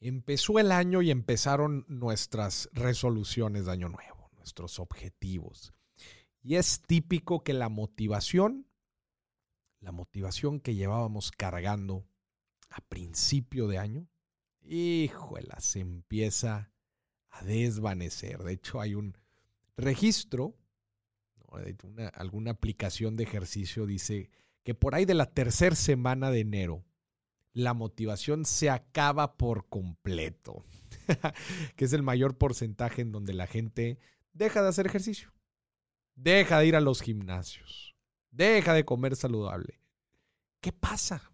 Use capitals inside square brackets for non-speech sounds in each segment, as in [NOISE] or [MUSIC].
Empezó el año y empezaron nuestras resoluciones de año nuevo, nuestros objetivos. Y es típico que la motivación, la motivación que llevábamos cargando a principio de año, híjola, se empieza a desvanecer. De hecho, hay un registro, alguna aplicación de ejercicio dice que por ahí de la tercera semana de enero, la motivación se acaba por completo, [LAUGHS] que es el mayor porcentaje en donde la gente deja de hacer ejercicio, deja de ir a los gimnasios, deja de comer saludable. ¿Qué pasa?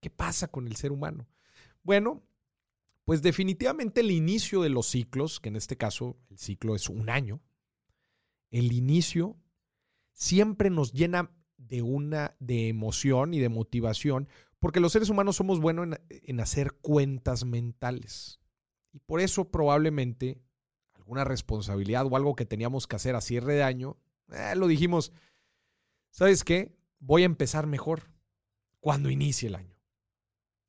¿Qué pasa con el ser humano? Bueno, pues definitivamente el inicio de los ciclos, que en este caso el ciclo es un año, el inicio siempre nos llena de una de emoción y de motivación porque los seres humanos somos buenos en, hacer cuentas mentales. Y por eso probablemente alguna responsabilidad o algo que teníamos que hacer a cierre de año, eh, lo dijimos, ¿sabes qué? Voy a empezar mejor cuando inicie el año.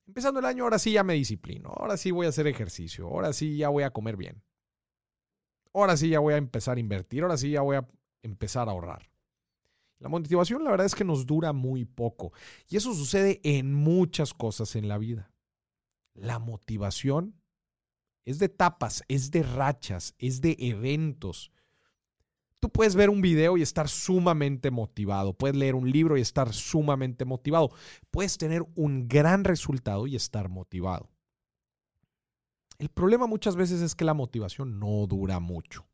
Empezando el año, ahora sí ya me disciplino, ahora sí voy a hacer ejercicio, ahora sí ya voy a comer bien, ahora sí ya voy a empezar a invertir, ahora sí ya voy a empezar a ahorrar. La motivación la verdad es que nos dura muy poco y eso sucede en muchas cosas en la vida. La motivación es de etapas, es de rachas, es de eventos. Tú puedes ver un video y estar sumamente motivado, puedes leer un libro y estar sumamente motivado, puedes tener un gran resultado y estar motivado. El problema muchas veces es que la motivación no dura mucho.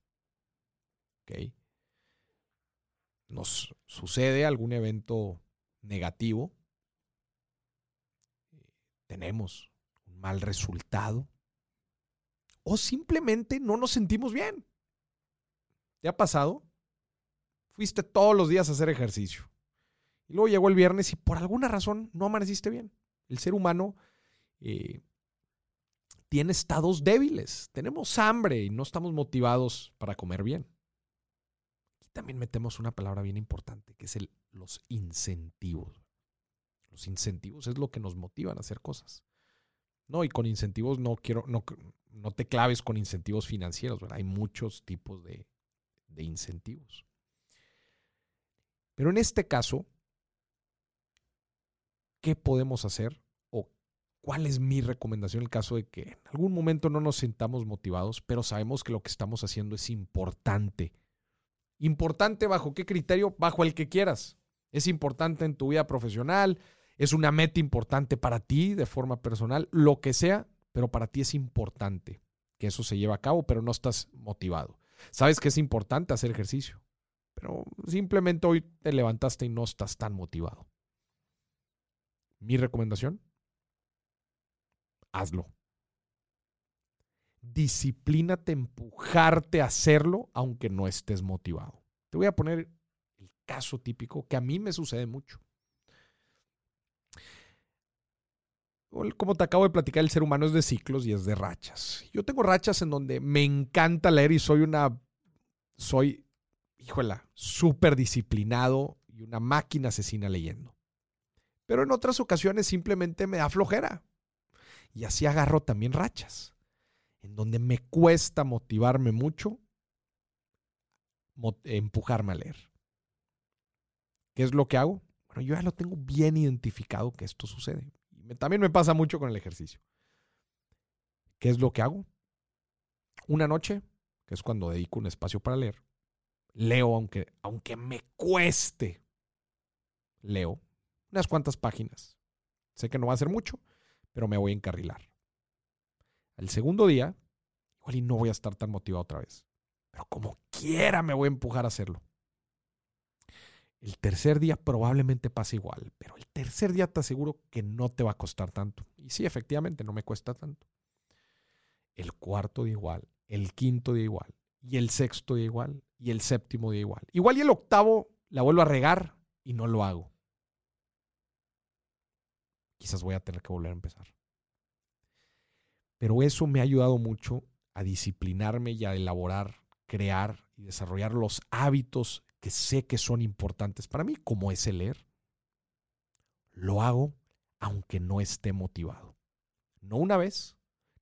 ¿Okay? Nos sucede algún evento negativo, tenemos un mal resultado o simplemente no nos sentimos bien. ¿Te ha pasado? Fuiste todos los días a hacer ejercicio y luego llegó el viernes y por alguna razón no amaneciste bien. El ser humano eh, tiene estados débiles, tenemos hambre y no estamos motivados para comer bien también metemos una palabra bien importante, que es el, los incentivos. Los incentivos es lo que nos motivan a hacer cosas. No, y con incentivos no quiero, no, no te claves con incentivos financieros, Hay muchos tipos de, de incentivos. Pero en este caso, ¿qué podemos hacer? ¿O cuál es mi recomendación en el caso de que en algún momento no nos sintamos motivados, pero sabemos que lo que estamos haciendo es importante Importante bajo qué criterio? Bajo el que quieras. Es importante en tu vida profesional, es una meta importante para ti de forma personal, lo que sea, pero para ti es importante que eso se lleve a cabo, pero no estás motivado. Sabes que es importante hacer ejercicio, pero simplemente hoy te levantaste y no estás tan motivado. Mi recomendación, hazlo disciplínate, empujarte a hacerlo aunque no estés motivado. Te voy a poner el caso típico que a mí me sucede mucho. Como te acabo de platicar, el ser humano es de ciclos y es de rachas. Yo tengo rachas en donde me encanta leer y soy una, soy, híjola, súper disciplinado y una máquina asesina leyendo. Pero en otras ocasiones simplemente me da flojera. Y así agarro también rachas en donde me cuesta motivarme mucho, empujarme a leer. ¿Qué es lo que hago? Bueno, yo ya lo tengo bien identificado que esto sucede. También me pasa mucho con el ejercicio. ¿Qué es lo que hago? Una noche, que es cuando dedico un espacio para leer, leo aunque, aunque me cueste, leo unas cuantas páginas. Sé que no va a ser mucho, pero me voy a encarrilar. El segundo día, igual y no voy a estar tan motivado otra vez. Pero como quiera me voy a empujar a hacerlo. El tercer día probablemente pase igual, pero el tercer día te aseguro que no te va a costar tanto. Y sí, efectivamente, no me cuesta tanto. El cuarto día igual, el quinto día igual, y el sexto día igual, y el séptimo día igual. Igual y el octavo la vuelvo a regar y no lo hago. Quizás voy a tener que volver a empezar. Pero eso me ha ayudado mucho a disciplinarme y a elaborar, crear y desarrollar los hábitos que sé que son importantes para mí, como es leer. Lo hago aunque no esté motivado. No una vez,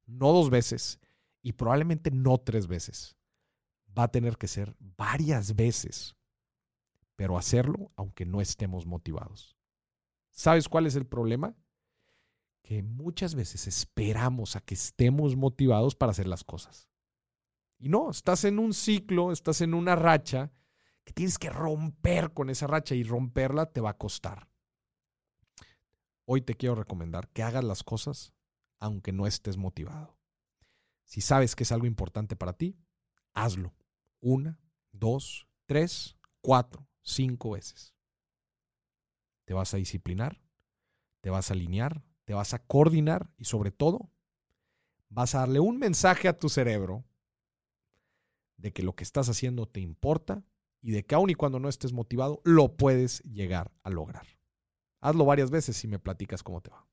no dos veces y probablemente no tres veces. Va a tener que ser varias veces, pero hacerlo aunque no estemos motivados. ¿Sabes cuál es el problema? Que muchas veces esperamos a que estemos motivados para hacer las cosas. Y no, estás en un ciclo, estás en una racha que tienes que romper con esa racha y romperla te va a costar. Hoy te quiero recomendar que hagas las cosas aunque no estés motivado. Si sabes que es algo importante para ti, hazlo. Una, dos, tres, cuatro, cinco veces. Te vas a disciplinar, te vas a alinear, te vas a coordinar y sobre todo vas a darle un mensaje a tu cerebro de que lo que estás haciendo te importa y de que aun y cuando no estés motivado, lo puedes llegar a lograr. Hazlo varias veces y me platicas cómo te va.